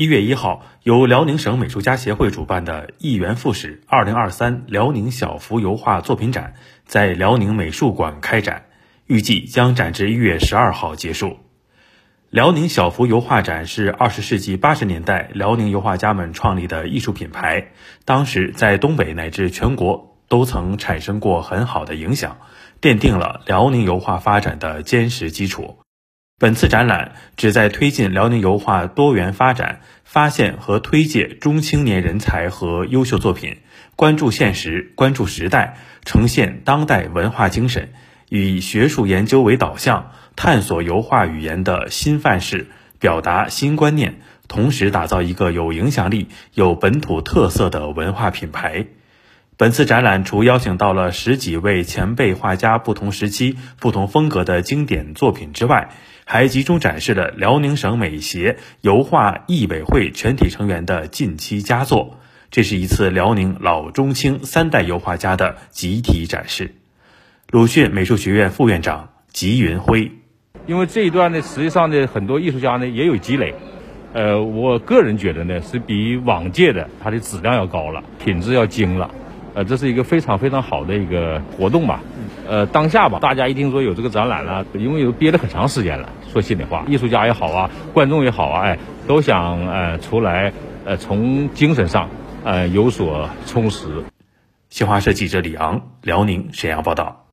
一月一号，由辽宁省美术家协会主办的“一元复始”二零二三辽宁小幅油画作品展在辽宁美术馆开展，预计将展至一月十二号结束。辽宁小幅油画展是二十世纪八十年代辽宁油画家们创立的艺术品牌，当时在东北乃至全国都曾产生过很好的影响，奠定了辽宁油画发展的坚实基础。本次展览旨在推进辽宁油画多元发展，发现和推介中青年人才和优秀作品，关注现实，关注时代，呈现当代文化精神，以学术研究为导向，探索油画语言的新范式，表达新观念，同时打造一个有影响力、有本土特色的文化品牌。本次展览除邀请到了十几位前辈画家不同时期、不同风格的经典作品之外，还集中展示了辽宁省美协油画艺委会全体成员的近期佳作。这是一次辽宁老中青三代油画家的集体展示。鲁迅美术学院副院长吉云辉，因为这一段呢，实际上呢，很多艺术家呢也有积累。呃，我个人觉得呢，是比往届的它的质量要高了，品质要精了。呃，这是一个非常非常好的一个活动吧。呃，当下吧，大家一听说有这个展览了，因为有憋了很长时间了。说心里话，艺术家也好啊，观众也好啊，哎，都想呃出来呃从精神上呃有所充实。新华社记者李昂，辽宁沈阳报道。